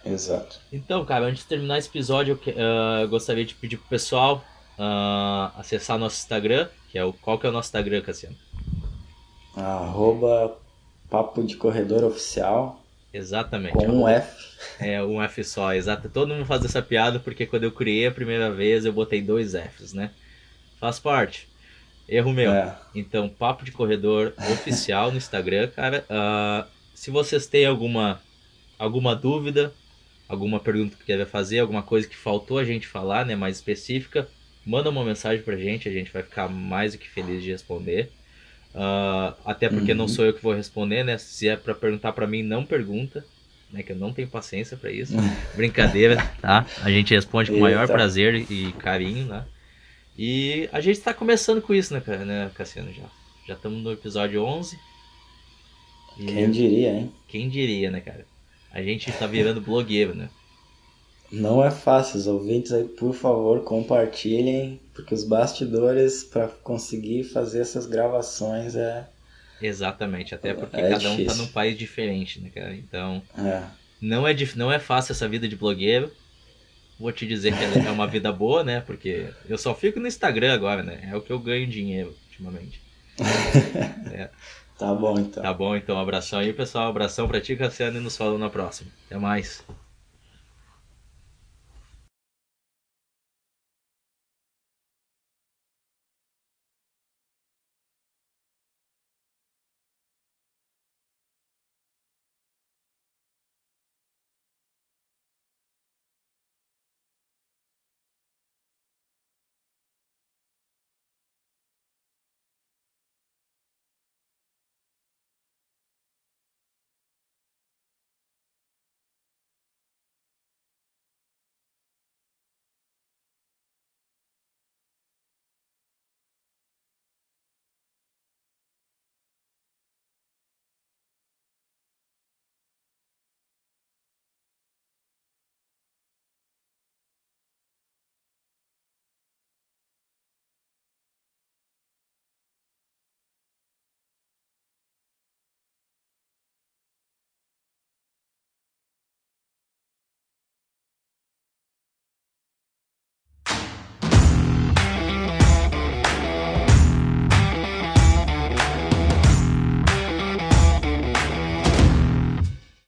B: Exato.
A: Então, cara, antes de terminar esse episódio, eu, uh, gostaria de pedir pro pessoal uh, acessar nosso Instagram, que é o. Qual que é o nosso Instagram, Cassiano?
B: Arroba Papo de Corredor Oficial.
A: Exatamente.
B: Com um F.
A: É, um F só, exato. Todo mundo faz essa piada porque quando eu criei a primeira vez eu botei dois Fs, né? Faz parte. Erro meu. É. Então, Papo de Corredor Oficial no Instagram, cara. Uh, se vocês têm alguma, alguma dúvida, alguma pergunta que quer fazer, alguma coisa que faltou a gente falar, né, mais específica, manda uma mensagem pra gente, a gente vai ficar mais do que feliz de responder. Uh, até porque uhum. não sou eu que vou responder, né? Se é para perguntar para mim, não pergunta, né? Que eu não tenho paciência para isso. Brincadeira, tá? A gente responde com o maior prazer e carinho, né? E a gente está começando com isso, né, né Cassiano? Já já estamos no episódio 11.
B: E quem diria, hein?
A: Quem diria, né, cara? A gente está virando blogueiro, né?
B: Não é fácil, os ouvintes aí, por favor, compartilhem, porque os bastidores para conseguir fazer essas gravações é.
A: Exatamente, até porque é cada difícil. um tá num país diferente, né, cara? Então. É. Não, é, não é fácil essa vida de blogueiro. Vou te dizer que é uma vida boa, né? Porque eu só fico no Instagram agora, né? É o que eu ganho dinheiro ultimamente.
B: é. Tá bom, então.
A: Tá bom, então. Um abração aí, pessoal. Um abração pra ti, Cassiano, e nos falamos na próxima. Até mais.